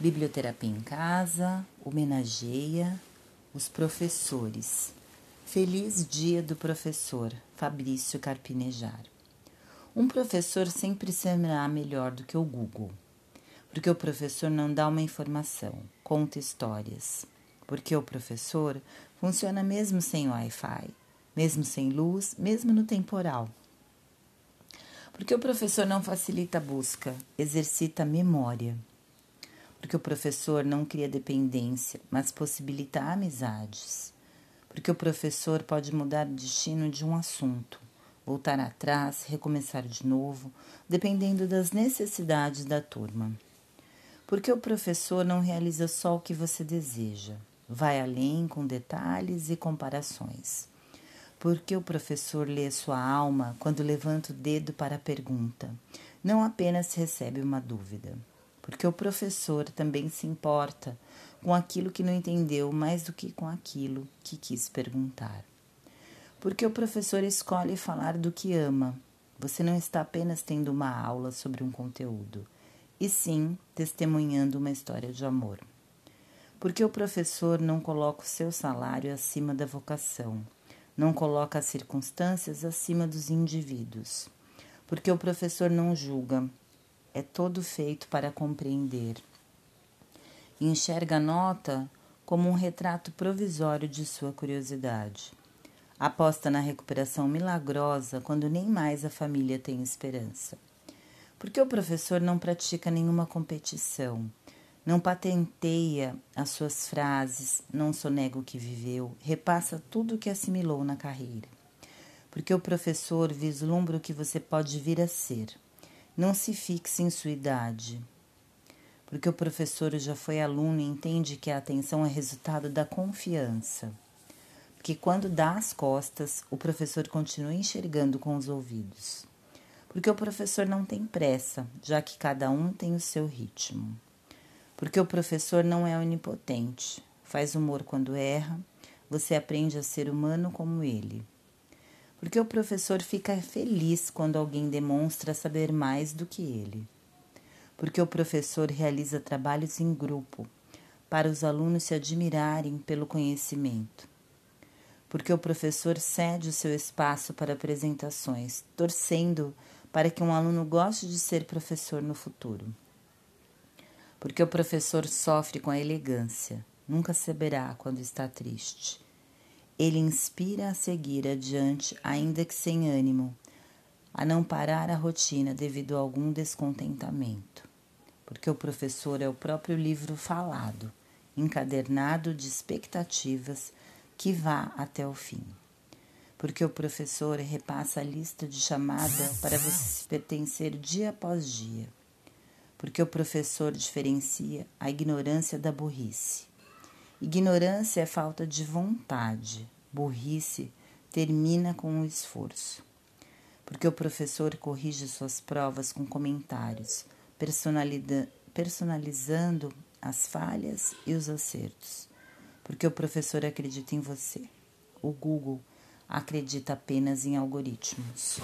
Biblioterapia em Casa homenageia os professores. Feliz Dia do Professor, Fabrício Carpinejar. Um professor sempre será melhor do que o Google, porque o professor não dá uma informação, conta histórias. Porque o professor funciona mesmo sem Wi-Fi, mesmo sem luz, mesmo no temporal. Porque o professor não facilita a busca, exercita a memória porque o professor não cria dependência, mas possibilita amizades. Porque o professor pode mudar o destino de um assunto, voltar atrás, recomeçar de novo, dependendo das necessidades da turma. Porque o professor não realiza só o que você deseja, vai além com detalhes e comparações. Porque o professor lê sua alma quando levanta o dedo para a pergunta, não apenas recebe uma dúvida porque o professor também se importa com aquilo que não entendeu mais do que com aquilo que quis perguntar. Porque o professor escolhe falar do que ama. Você não está apenas tendo uma aula sobre um conteúdo, e sim testemunhando uma história de amor. Porque o professor não coloca o seu salário acima da vocação, não coloca as circunstâncias acima dos indivíduos. Porque o professor não julga, é todo feito para compreender. Enxerga a nota como um retrato provisório de sua curiosidade. Aposta na recuperação milagrosa quando nem mais a família tem esperança. Porque o professor não pratica nenhuma competição, não patenteia as suas frases, não sonega o que viveu, repassa tudo o que assimilou na carreira. Porque o professor vislumbra o que você pode vir a ser não se fixe em sua idade, porque o professor já foi aluno e entende que a atenção é resultado da confiança. Porque quando dá as costas, o professor continua enxergando com os ouvidos. Porque o professor não tem pressa, já que cada um tem o seu ritmo. Porque o professor não é onipotente, faz humor quando erra, você aprende a ser humano como ele porque o professor fica feliz quando alguém demonstra saber mais do que ele. Porque o professor realiza trabalhos em grupo para os alunos se admirarem pelo conhecimento. Porque o professor cede o seu espaço para apresentações, torcendo para que um aluno goste de ser professor no futuro. Porque o professor sofre com a elegância, nunca saberá quando está triste ele inspira a seguir adiante, ainda que sem ânimo, a não parar a rotina devido a algum descontentamento. Porque o professor é o próprio livro falado, encadernado de expectativas que vá até o fim. Porque o professor repassa a lista de chamada para você se pertencer dia após dia. Porque o professor diferencia a ignorância da burrice Ignorância é falta de vontade, burrice termina com o esforço. Porque o professor corrige suas provas com comentários, personalizando as falhas e os acertos. Porque o professor acredita em você. O Google acredita apenas em algoritmos.